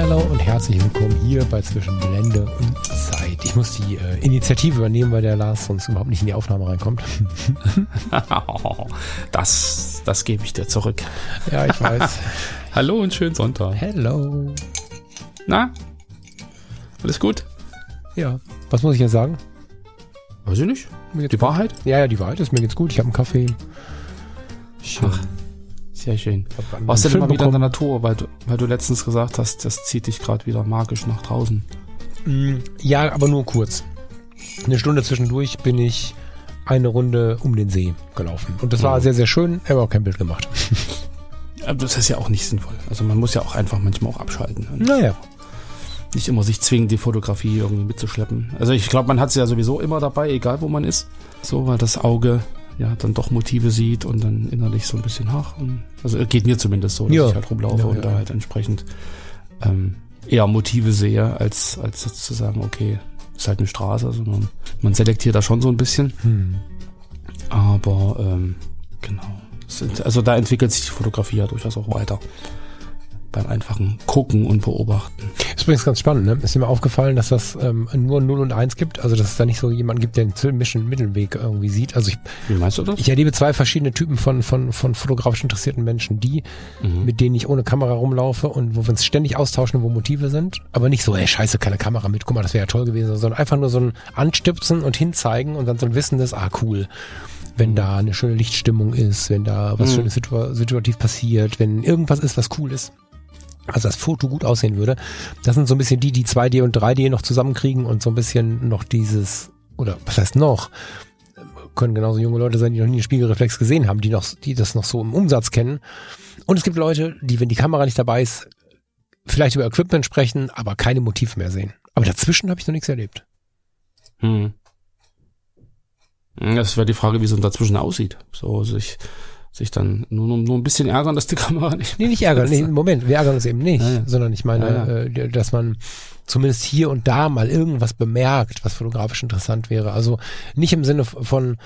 Hallo und herzlich willkommen hier bei Zwischen Blende und Zeit. Ich muss die äh, Initiative übernehmen, weil der Lars sonst überhaupt nicht in die Aufnahme reinkommt. das, das gebe ich dir zurück. Ja, ich weiß. Hallo und schönen Sonntag. Hallo. Na? Alles gut? Ja. Was muss ich jetzt sagen? Weiß ich nicht. Die Wahrheit? Ja, ja, die Wahrheit ist, mir geht's gut. Ich habe einen Kaffee. Schön. Ach. Sehr schön. Warst du denn mal wieder in der Natur, weil du, weil du letztens gesagt hast, das zieht dich gerade wieder magisch nach draußen. Mm, ja, aber nur kurz. Eine Stunde zwischendurch bin ich eine Runde um den See gelaufen. Und das war mhm. sehr, sehr schön, aber auch kein Bild gemacht. Das ist ja auch nicht sinnvoll. Also man muss ja auch einfach manchmal auch abschalten. Naja. Nicht immer sich zwingen, die Fotografie irgendwie mitzuschleppen. Also ich glaube, man hat sie ja sowieso immer dabei, egal wo man ist. So, weil das Auge ja dann doch Motive sieht und dann innerlich so ein bisschen ach. also geht mir zumindest so, dass ja. ich halt rumlaufe ja, und da halt entsprechend ähm, eher Motive sehe, als, als zu sagen, okay, ist halt eine Straße, sondern also man selektiert da schon so ein bisschen. Hm. Aber ähm, genau. Also da entwickelt sich die Fotografie ja durchaus auch weiter beim einfachen Gucken und Beobachten. Ist übrigens ganz spannend, ne? Ist mir aufgefallen, dass das ähm, nur 0 und 1 gibt, also dass es da nicht so jemanden gibt, der den filmischen Mittelweg irgendwie sieht. Also ich, Wie meinst du das? Ich erlebe zwei verschiedene Typen von, von, von fotografisch interessierten Menschen, die, mhm. mit denen ich ohne Kamera rumlaufe und wo wir uns ständig austauschen, wo Motive sind, aber nicht so, ey, scheiße, keine Kamera mit, guck mal, das wäre ja toll gewesen, sondern einfach nur so ein Anstipsen und hinzeigen und dann so ein Wissen des, ah, cool wenn mhm. da eine schöne Lichtstimmung ist, wenn da was mhm. Schönes situa situativ passiert, wenn irgendwas ist, was cool ist also das Foto gut aussehen würde. Das sind so ein bisschen die, die 2D und 3D noch zusammenkriegen und so ein bisschen noch dieses, oder was heißt noch, können genauso junge Leute sein, die noch nie einen Spiegelreflex gesehen haben, die noch, die das noch so im Umsatz kennen. Und es gibt Leute, die, wenn die Kamera nicht dabei ist, vielleicht über Equipment sprechen, aber keine Motive mehr sehen. Aber dazwischen habe ich noch nichts erlebt. Hm. Das wäre die Frage, wie es dazwischen aussieht. So, also sich dann nur, nur ein bisschen ärgern, dass die Kamera nicht. Nee, nicht ärgern. Nee, Moment, wir ärgern uns eben nicht, ja, ja. sondern ich meine, ja, äh, dass man zumindest hier und da mal irgendwas bemerkt, was fotografisch interessant wäre. Also nicht im Sinne von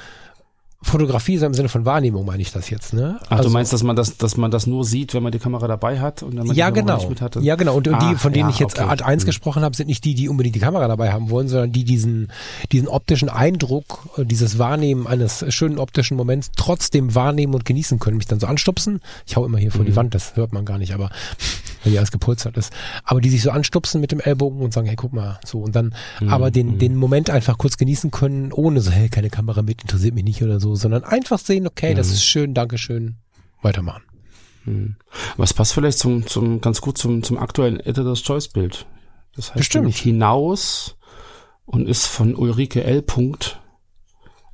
Fotografie, sondern im Sinne von Wahrnehmung meine ich das jetzt, ne? Ach, also, du meinst, dass man das, dass man das nur sieht, wenn man die Kamera dabei hat und dann man ja, die Kamera genau. nicht mit hatte? Ja, genau. Und, und ah, die, von denen ja, ich jetzt okay. Art 1 mhm. gesprochen habe, sind nicht die, die unbedingt die Kamera dabei haben wollen, sondern die diesen, diesen optischen Eindruck, äh, dieses Wahrnehmen eines schönen optischen Moments trotzdem wahrnehmen und genießen können, mich dann so anstupsen. Ich hau immer hier vor mhm. die Wand, das hört man gar nicht, aber weil die alles gepolstert ist. Aber die sich so anstupsen mit dem Ellbogen und sagen, hey, guck mal, so. Und dann mhm. aber den, mhm. den Moment einfach kurz genießen können, ohne so, hey, keine Kamera mit, interessiert mich nicht oder so, sondern einfach sehen, okay, mhm. das ist schön, Dankeschön, weitermachen. Mhm. Was passt vielleicht zum, zum, ganz gut zum, zum aktuellen Editor's Choice Bild? Das heißt Bestimmt. hinaus und ist von Ulrike L.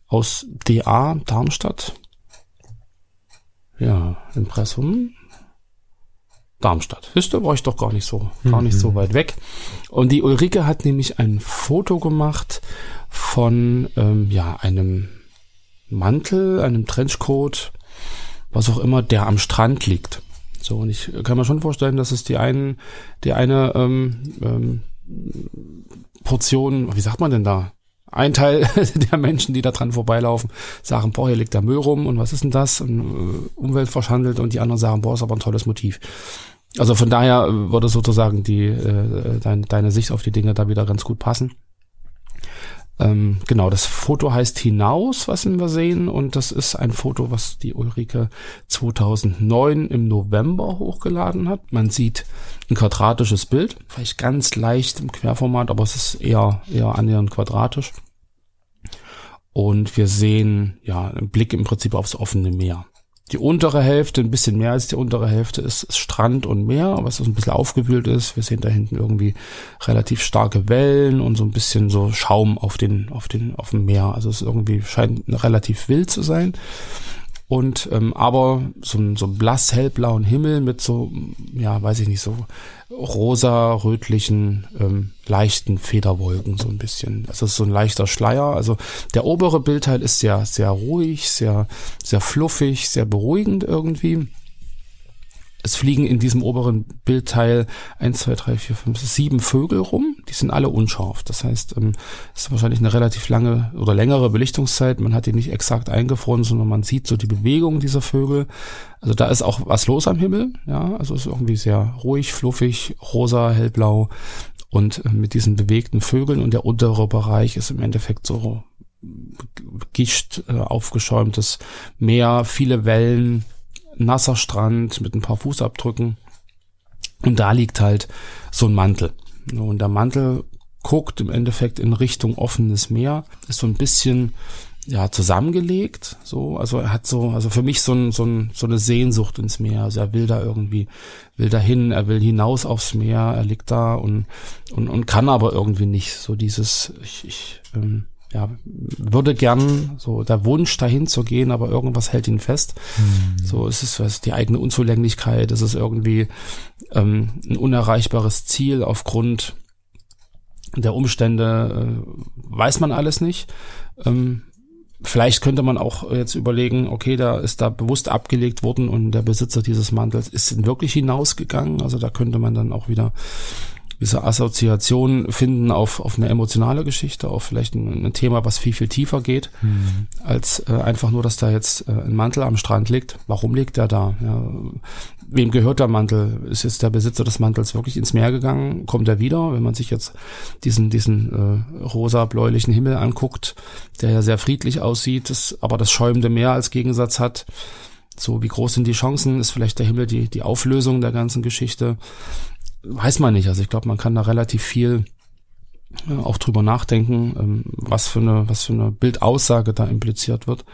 aus DA Darmstadt. Ja, Impressum. Darmstadt. Ihr, war ich doch gar nicht so, gar nicht so mhm. weit weg. Und die Ulrike hat nämlich ein Foto gemacht von ähm, ja einem Mantel, einem Trenchcoat, was auch immer, der am Strand liegt. So, und ich kann mir schon vorstellen, dass es die einen, die eine ähm, ähm, Portion, wie sagt man denn da? Ein Teil der Menschen, die da dran vorbeilaufen, sagen, boah, hier liegt der Müll rum und was ist denn das? Und, äh, Umwelt und die anderen sagen, boah, ist aber ein tolles Motiv. Also von daher äh, würde sozusagen die äh, dein, deine Sicht auf die Dinge da wieder ganz gut passen. Ähm, genau, das Foto heißt Hinaus, was wir sehen, und das ist ein Foto, was die Ulrike 2009 im November hochgeladen hat. Man sieht ein quadratisches Bild, vielleicht ganz leicht im Querformat, aber es ist eher eher annähernd quadratisch. Und wir sehen ja einen Blick im Prinzip aufs offene Meer. Die untere Hälfte, ein bisschen mehr als die untere Hälfte, ist, Strand und Meer, was so ein bisschen aufgewühlt ist. Wir sehen da hinten irgendwie relativ starke Wellen und so ein bisschen so Schaum auf den, auf den, auf dem Meer. Also es irgendwie scheint relativ wild zu sein. Und ähm, aber so so blass hellblauen Himmel mit so ja weiß ich nicht so rosa rötlichen ähm, leichten Federwolken so ein bisschen. Das ist so ein leichter Schleier. Also der obere Bildteil ist sehr sehr ruhig sehr sehr fluffig sehr beruhigend irgendwie es fliegen in diesem oberen Bildteil eins, zwei, drei, vier, fünf, sieben Vögel rum. Die sind alle unscharf. Das heißt, ähm, es ist wahrscheinlich eine relativ lange oder längere Belichtungszeit. Man hat die nicht exakt eingefroren, sondern man sieht so die Bewegung dieser Vögel. Also da ist auch was los am Himmel. Ja, also es ist irgendwie sehr ruhig, fluffig, rosa, hellblau und äh, mit diesen bewegten Vögeln und der untere Bereich ist im Endeffekt so gischt äh, aufgeschäumtes Meer, viele Wellen, nasser Strand mit ein paar Fußabdrücken. Und da liegt halt so ein Mantel. Und der Mantel guckt im Endeffekt in Richtung offenes Meer, ist so ein bisschen ja zusammengelegt, so also er hat so also für mich so ein, so, ein, so eine Sehnsucht ins Meer, also er will da irgendwie will dahin, er will hinaus aufs Meer, er liegt da und und, und kann aber irgendwie nicht so dieses ich, ich ähm, ja, würde gern so der Wunsch dahin zu gehen, aber irgendwas hält ihn fest. Mhm. So ist es was die eigene Unzulänglichkeit, ist es irgendwie ähm, ein unerreichbares Ziel aufgrund der Umstände, äh, weiß man alles nicht. Ähm, vielleicht könnte man auch jetzt überlegen, okay, da ist da bewusst abgelegt worden und der Besitzer dieses Mantels ist wirklich hinausgegangen. Also da könnte man dann auch wieder diese Assoziation finden auf, auf eine emotionale Geschichte, auf vielleicht ein, ein Thema, was viel, viel tiefer geht, mhm. als äh, einfach nur, dass da jetzt äh, ein Mantel am Strand liegt. Warum liegt der da? Ja, wem gehört der Mantel? Ist jetzt der Besitzer des Mantels wirklich ins Meer gegangen? Kommt er wieder? Wenn man sich jetzt diesen, diesen äh, rosa-bläulichen Himmel anguckt, der ja sehr friedlich aussieht, das, aber das schäumende Meer als Gegensatz hat, so wie groß sind die Chancen? Ist vielleicht der Himmel die, die Auflösung der ganzen Geschichte? Weiß man nicht. Also ich glaube, man kann da relativ viel äh, auch drüber nachdenken, ähm, was für eine, was für eine Bildaussage da impliziert wird.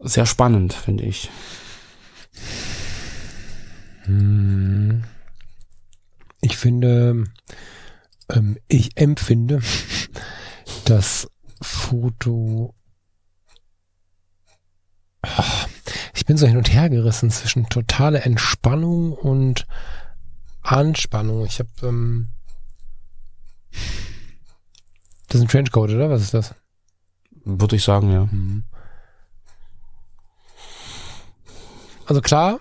Sehr spannend, finde ich. Ich finde, ähm, ich empfinde das Foto. Ich bin so hin und her gerissen zwischen totale Entspannung und Anspannung. Ich habe ähm, das ist ein Trenchcoat, oder? Was ist das? Würde ich sagen, ja. Mhm. Also klar,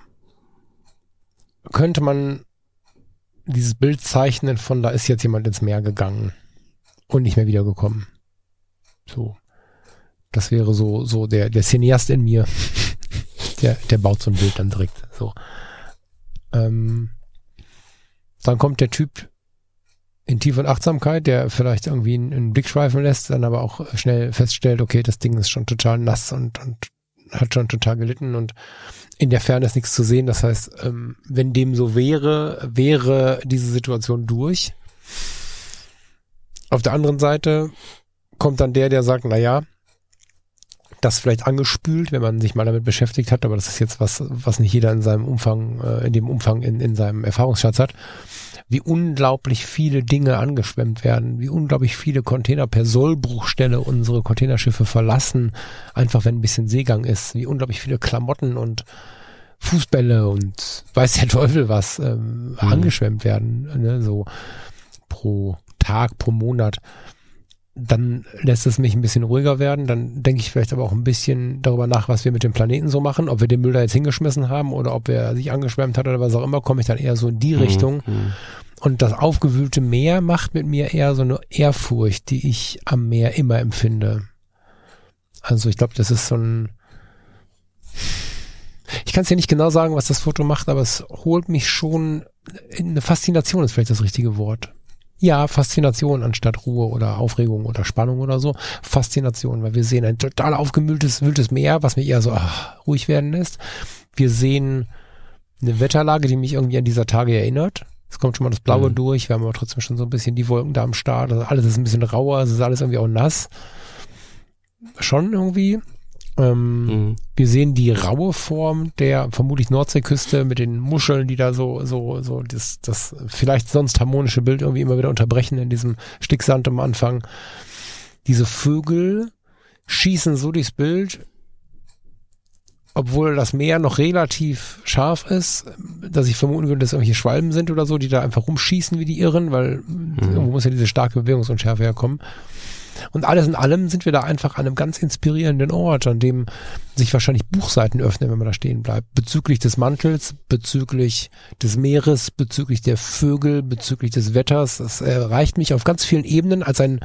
könnte man dieses Bild zeichnen von da ist jetzt jemand ins Meer gegangen und nicht mehr wiedergekommen. So. Das wäre so, so der, der Cineast in mir. der, der baut so ein Bild dann direkt. So. Ähm, dann kommt der Typ in Tiefe und Achtsamkeit, der vielleicht irgendwie einen, einen Blick schweifen lässt, dann aber auch schnell feststellt, okay, das Ding ist schon total nass und, und hat schon total gelitten und in der Ferne ist nichts zu sehen. Das heißt, ähm, wenn dem so wäre, wäre diese Situation durch. Auf der anderen Seite kommt dann der, der sagt, na ja, das vielleicht angespült, wenn man sich mal damit beschäftigt hat, aber das ist jetzt was, was nicht jeder in seinem Umfang, äh, in dem Umfang in, in seinem Erfahrungsschatz hat wie unglaublich viele Dinge angeschwemmt werden, wie unglaublich viele Container per Sollbruchstelle unsere Containerschiffe verlassen, einfach wenn ein bisschen Seegang ist, wie unglaublich viele Klamotten und Fußbälle und weiß der Teufel was ähm, mhm. angeschwemmt werden, ne, so pro Tag, pro Monat dann lässt es mich ein bisschen ruhiger werden. Dann denke ich vielleicht aber auch ein bisschen darüber nach, was wir mit dem Planeten so machen. Ob wir den Müll da jetzt hingeschmissen haben oder ob er sich angeschwemmt hat oder was auch immer, komme ich dann eher so in die mhm. Richtung. Mhm. Und das aufgewühlte Meer macht mit mir eher so eine Ehrfurcht, die ich am Meer immer empfinde. Also ich glaube, das ist so ein... Ich kann es dir nicht genau sagen, was das Foto macht, aber es holt mich schon... Eine Faszination ist vielleicht das richtige Wort ja, Faszination anstatt Ruhe oder Aufregung oder Spannung oder so. Faszination, weil wir sehen ein total aufgemülltes, wühltes Meer, was mich eher so ach, ruhig werden lässt. Wir sehen eine Wetterlage, die mich irgendwie an dieser Tage erinnert. Es kommt schon mal das Blaue mhm. durch, wir haben aber trotzdem schon so ein bisschen die Wolken da am Start. Also alles ist ein bisschen rauer, es ist alles irgendwie auch nass. Schon irgendwie. Ähm, mhm. Wir sehen die raue Form der vermutlich Nordseeküste mit den Muscheln, die da so, so, so das, das vielleicht sonst harmonische Bild irgendwie immer wieder unterbrechen in diesem Sticksand am Anfang. Diese Vögel schießen so durchs Bild obwohl das Meer noch relativ scharf ist, dass ich vermuten würde, dass irgendwelche Schwalben sind oder so, die da einfach rumschießen wie die Irren, weil mhm. irgendwo muss ja diese starke Bewegungsunschärfe herkommen. Und alles in allem sind wir da einfach an einem ganz inspirierenden Ort, an dem sich wahrscheinlich Buchseiten öffnen, wenn man da stehen bleibt. Bezüglich des Mantels, bezüglich des Meeres, bezüglich der Vögel, bezüglich des Wetters. Das erreicht mich auf ganz vielen Ebenen als ein,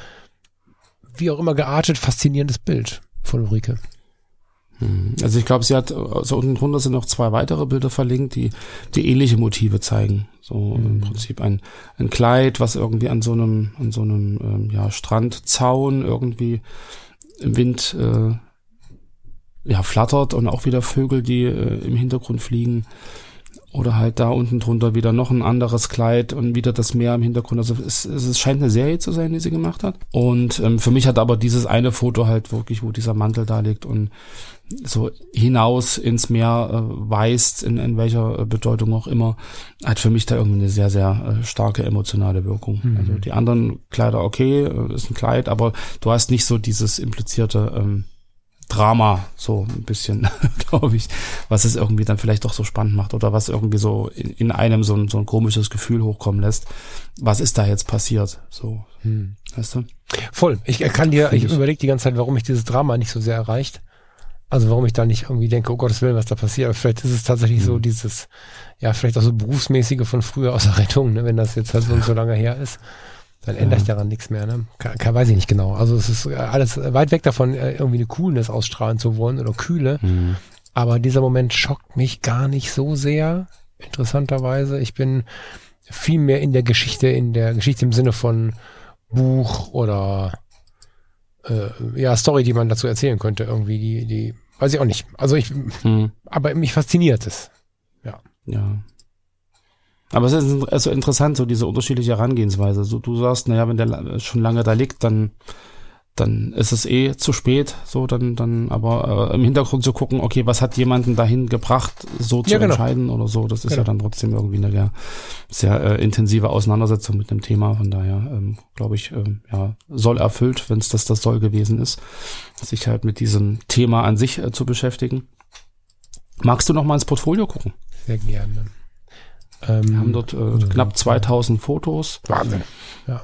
wie auch immer geartet, faszinierendes Bild von Ulrike. Hm. Also ich glaube, sie hat, also unten drunter sind noch zwei weitere Bilder verlinkt, die, die ähnliche Motive zeigen. So mhm. im Prinzip ein, ein Kleid, was irgendwie an so einem, an so einem ähm, ja, Strandzaun irgendwie im Wind äh, ja, flattert und auch wieder Vögel, die äh, im Hintergrund fliegen. Oder halt da unten drunter wieder noch ein anderes Kleid und wieder das Meer im Hintergrund. Also es, es scheint eine Serie zu sein, die sie gemacht hat. Und ähm, für mich hat aber dieses eine Foto halt wirklich, wo dieser Mantel da liegt und so hinaus ins Meer äh, weist, in, in welcher Bedeutung auch immer, hat für mich da irgendwie eine sehr, sehr äh, starke emotionale Wirkung. Mhm. Also die anderen Kleider, okay, äh, ist ein Kleid, aber du hast nicht so dieses implizierte ähm, Drama, so ein bisschen, glaube ich, was es irgendwie dann vielleicht doch so spannend macht oder was irgendwie so in, in einem so ein, so ein komisches Gefühl hochkommen lässt. Was ist da jetzt passiert? So, hm. weißt du? Voll. Ich kann dir, ich, ich überlege die ganze Zeit, warum mich dieses Drama nicht so sehr erreicht. Also warum ich da nicht irgendwie denke, oh Gottes Willen, was da passiert. Aber vielleicht ist es tatsächlich mhm. so dieses, ja, vielleicht auch so berufsmäßige von früher aus der Rettung, ne, wenn das jetzt halt so, so lange her ist. Dann ändert sich daran nichts mehr, ne? Kann, kann, weiß ich nicht genau. Also es ist alles weit weg davon, äh, irgendwie eine Coolness ausstrahlen zu wollen oder Kühle. Mhm. Aber dieser Moment schockt mich gar nicht so sehr, interessanterweise. Ich bin viel mehr in der Geschichte, in der Geschichte im Sinne von Buch oder äh, ja, Story, die man dazu erzählen könnte, irgendwie, die, die, weiß ich auch nicht. Also ich, hm. aber mich fasziniert es. Ja. Ja. Aber es ist also interessant, so diese unterschiedliche Herangehensweise. So, du sagst, naja, wenn der schon lange da liegt, dann dann ist es eh zu spät, so dann dann aber äh, im Hintergrund zu gucken, okay, was hat jemanden dahin gebracht, so zu ja, genau. entscheiden oder so, das ist genau. ja dann trotzdem irgendwie eine sehr, sehr äh, intensive Auseinandersetzung mit dem Thema, von daher ähm, glaube ich, ähm, ja, soll erfüllt, wenn es das das soll gewesen ist, sich halt mit diesem Thema an sich äh, zu beschäftigen. Magst du noch mal ins Portfolio gucken? Sehr gerne. Ähm, Wir haben dort äh, knapp 2000 Fotos. Wahnsinn. Ja.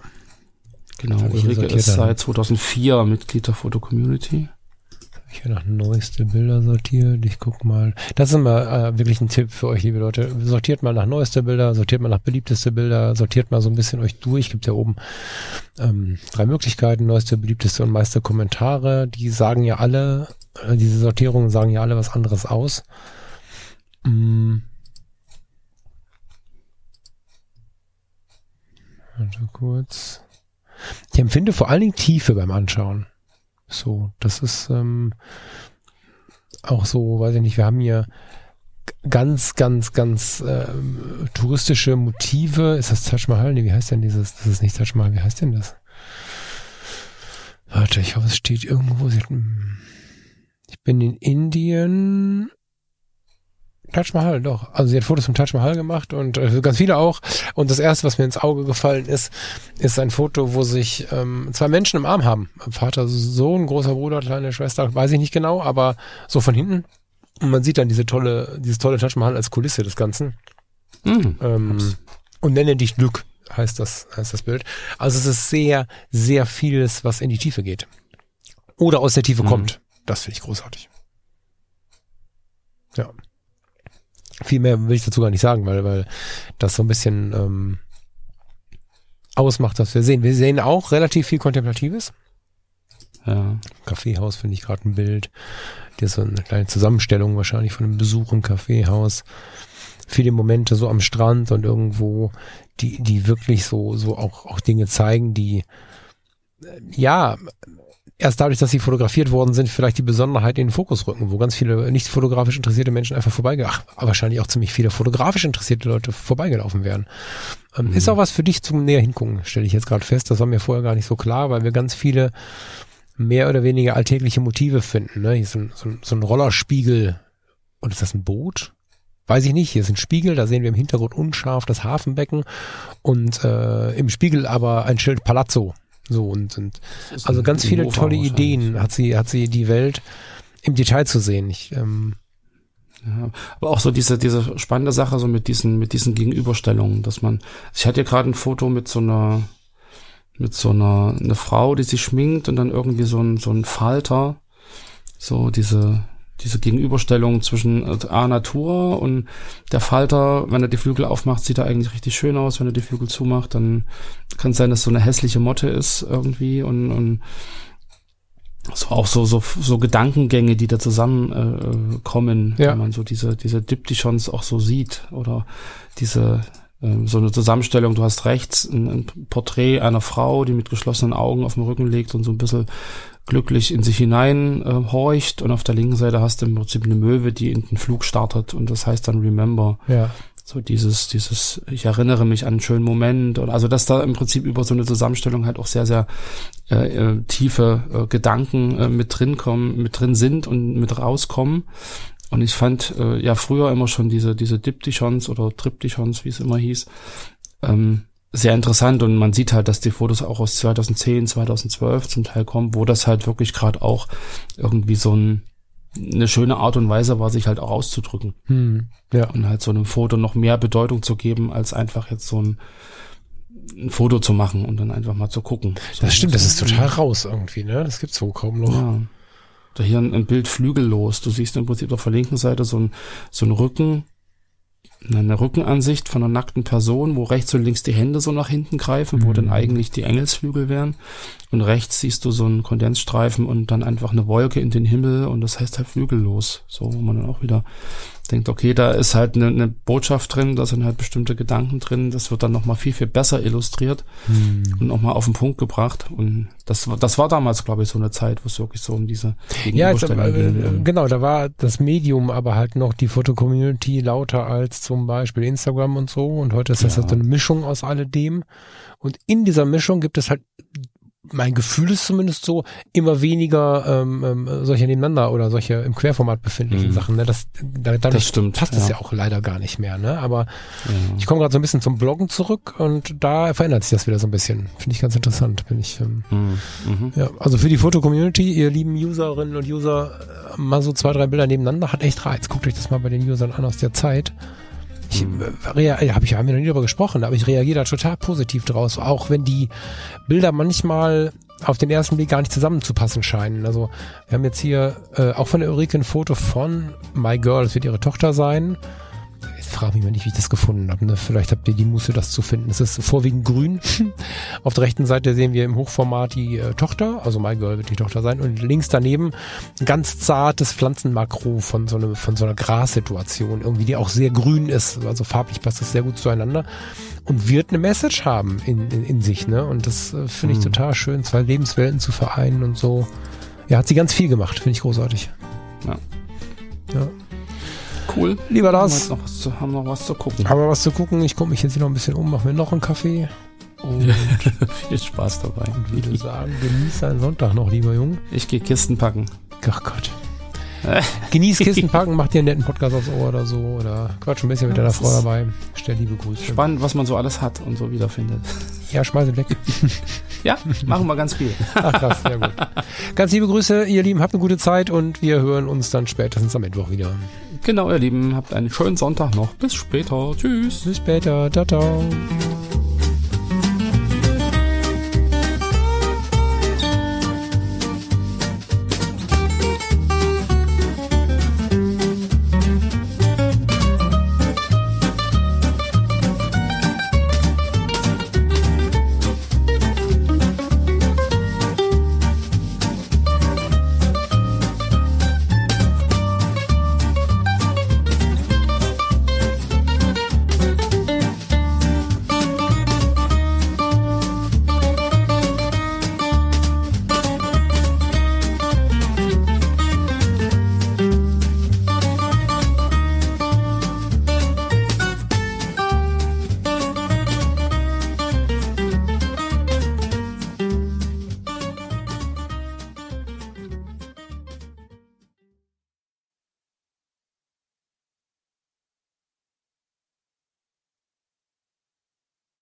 Genau, Ulrike ist seit 2004 Mitglied der Foto Community. Ich habe nach neueste Bilder sortiert. Ich guck mal. Das ist immer äh, wirklich ein Tipp für euch, liebe Leute. Sortiert mal nach neueste Bilder, sortiert mal nach beliebteste Bilder, sortiert mal so ein bisschen euch durch. Gibt ja oben ähm, drei Möglichkeiten, neueste, beliebteste und meiste Kommentare. Die sagen ja alle, äh, diese Sortierungen sagen ja alle was anderes aus. Mm. Warte kurz. Ich empfinde vor allen Dingen Tiefe beim Anschauen. So, das ist ähm, auch so, weiß ich nicht, wir haben hier ganz, ganz, ganz äh, touristische Motive. Ist das Taj Mahal? Nee, wie heißt denn dieses? Das ist nicht Taj Mahal, wie heißt denn das? Warte, ich hoffe, es steht irgendwo. Ich bin in Indien Taj Mahal, doch. Also sie hat Fotos vom Taj Mahal gemacht und äh, ganz viele auch. Und das erste, was mir ins Auge gefallen ist, ist ein Foto, wo sich ähm, zwei Menschen im Arm haben. Vater, Sohn, großer Bruder, kleine Schwester, weiß ich nicht genau, aber so von hinten. Und man sieht dann diese tolle, dieses tolle Taj Mahal als Kulisse des Ganzen. Mhm. Ähm, und nenne dich Glück, heißt das, heißt das Bild. Also es ist sehr, sehr vieles, was in die Tiefe geht. Oder aus der Tiefe mhm. kommt. Das finde ich großartig. Ja. Viel mehr will ich dazu gar nicht sagen, weil, weil das so ein bisschen ähm, ausmacht, was wir sehen. Wir sehen auch relativ viel Kontemplatives. Ja. Kaffeehaus finde ich gerade ein Bild. Das ist so eine kleine Zusammenstellung wahrscheinlich von einem Besuch im Kaffeehaus. Viele Momente so am Strand und irgendwo, die, die wirklich so, so auch, auch Dinge zeigen, die, äh, ja, erst dadurch, dass sie fotografiert worden sind, vielleicht die Besonderheit in den Fokus rücken, wo ganz viele nicht fotografisch interessierte Menschen einfach vorbeigelaufen, wahrscheinlich auch ziemlich viele fotografisch interessierte Leute vorbeigelaufen wären. Ähm, mhm. Ist auch was für dich zum näher hingucken, stelle ich jetzt gerade fest. Das war mir vorher gar nicht so klar, weil wir ganz viele mehr oder weniger alltägliche Motive finden. Ne? Hier ist ein, so, ein, so ein Rollerspiegel. Und ist das ein Boot? Weiß ich nicht. Hier ist ein Spiegel, da sehen wir im Hintergrund unscharf das Hafenbecken und äh, im Spiegel aber ein Schild Palazzo. So und, und also ganz viele tolle Ideen hat sie, hat sie die Welt im Detail zu sehen. Ich, ähm, Ja, aber auch so diese, diese spannende Sache so mit diesen, mit diesen Gegenüberstellungen, dass man, ich hatte ja gerade ein Foto mit so einer, mit so einer, eine Frau, die sich schminkt und dann irgendwie so ein, so ein Falter, so diese, diese Gegenüberstellung zwischen äh, A Natur und der Falter, wenn er die Flügel aufmacht, sieht er eigentlich richtig schön aus. Wenn er die Flügel zumacht, dann kann es sein, dass so eine hässliche Motte ist irgendwie und, und so auch so so so Gedankengänge, die da zusammenkommen, äh, kommen, Ja. wenn man so diese diese Diptychons auch so sieht oder diese ähm, so eine Zusammenstellung. Du hast rechts ein, ein Porträt einer Frau, die mit geschlossenen Augen auf dem Rücken liegt und so ein bisschen glücklich in sich hinein äh, horcht und auf der linken Seite hast du im Prinzip eine Möwe, die in den Flug startet und das heißt dann Remember. Ja. So dieses, dieses, ich erinnere mich an einen schönen Moment und also dass da im Prinzip über so eine Zusammenstellung halt auch sehr, sehr äh, äh, tiefe äh, Gedanken äh, mit drin kommen, mit drin sind und mit rauskommen. Und ich fand äh, ja früher immer schon diese, diese Diptychons oder Triptychons, wie es immer hieß, ähm, sehr interessant und man sieht halt, dass die Fotos auch aus 2010, 2012 zum Teil kommen, wo das halt wirklich gerade auch irgendwie so ein, eine schöne Art und Weise war, sich halt auch auszudrücken Hm. Ja. und halt so einem Foto noch mehr Bedeutung zu geben, als einfach jetzt so ein, ein Foto zu machen und dann einfach mal zu gucken. So, Das stimmt, das ist total raus irgendwie, ne? Das gibt's so kaum noch. Ja. Da hier ein, ein Bild flügellos. Du siehst im Prinzip auf der linken Seite so ein, so ein Rücken, eine Rückenansicht von einer nackten Person, wo rechts und links die Hände so nach hinten greifen, wo Mhm. dann eigentlich die Engelsflügel wären. Und rechts siehst du so einen Kondensstreifen und dann einfach eine Wolke in den Himmel und das heißt halt flügellos. So, wo man dann auch wieder denkt, okay, da ist halt eine, eine Botschaft drin, da sind halt bestimmte Gedanken drin, das wird dann nochmal viel, viel besser illustriert Hm. und nochmal auf den Punkt gebracht. Und das, war- das war damals, glaube ich, so eine Zeit, wo es wirklich so um diese Ja, jetzt, äh, ging. genau, da war das Medium aber halt noch die Foto-Community lauter als zum Beispiel Instagram und so. Und heute ist das Ja. halt so eine Mischung aus alledem. Und in dieser Mischung gibt es halt, mein Gefühl ist zumindest so, immer weniger ähm, ähm, solche nebeneinander oder solche im Querformat befindlichen Mhm. Sachen. Ne? Das, da, Das stimmt, passt es ja. ja auch leider gar nicht mehr. Ne? Aber Ja. ich komme gerade so ein bisschen zum Bloggen zurück und da verändert sich das wieder so ein bisschen. Finde ich ganz interessant. Bin ich ähm, Mhm. Mhm. ja, also für die Foto-Community, ihr lieben Userinnen und User, äh, mal so zwei, drei Bilder nebeneinander, hat echt Reiz. Guckt euch das mal bei den Usern an aus der Zeit. Ich, Mhm. äh, hab ich, haben wir noch nie darüber gesprochen, aber ich reagiere da total positiv draus, auch wenn die Bilder manchmal auf den ersten Blick gar nicht zusammenzupassen scheinen. Also wir haben jetzt hier äh, auch von der Ulrike ein Foto von My Girl, das wird ihre Tochter sein. Frage mich mal nicht, wie ich das gefunden habe. Ne? Vielleicht habt ihr die Muße, das zu finden. Es ist vorwiegend grün. Auf der rechten Seite sehen wir im Hochformat die äh, Tochter, also My Girl wird die Tochter sein. Und links daneben ein ganz zartes Pflanzenmakro von so, einer von so einer Grassituation, irgendwie, die auch sehr grün ist. Also farblich passt das sehr gut zueinander. Und wird eine Message haben in, in, in sich. Ne? Und das äh, finde ich Mhm. total schön, zwei Lebenswelten zu vereinen und so. Ja, hat sie ganz viel gemacht, finde ich großartig. Ja. Ja. Cool. Lieber Haben wir das. noch was zu, haben noch was zu gucken. Aber was zu gucken, ich gucke mich jetzt hier noch ein bisschen um, mache mir noch einen Kaffee und Viel Spaß dabei. würde sagen, genieß deinen Sonntag noch, lieber Junge. Ich gehe Kisten packen. Ach Gott. Genieß Kisten packen, mach dir einen netten Podcast aufs Ohr oder so oder quatsch ein bisschen mit Ja, deiner das Frau dabei. Stell liebe Grüße. Spannend, was man so alles hat und so wiederfindet. Ja, schmeiß ihn weg. Ja, machen wir ganz viel. Ach krass, sehr gut. Ganz liebe Grüße, ihr Lieben, habt eine gute Zeit und wir hören uns dann spätestens am Mittwoch wieder. Genau, ihr Lieben, habt einen schönen Sonntag noch. Bis später. Tschüss. Bis später. Ciao, ciao.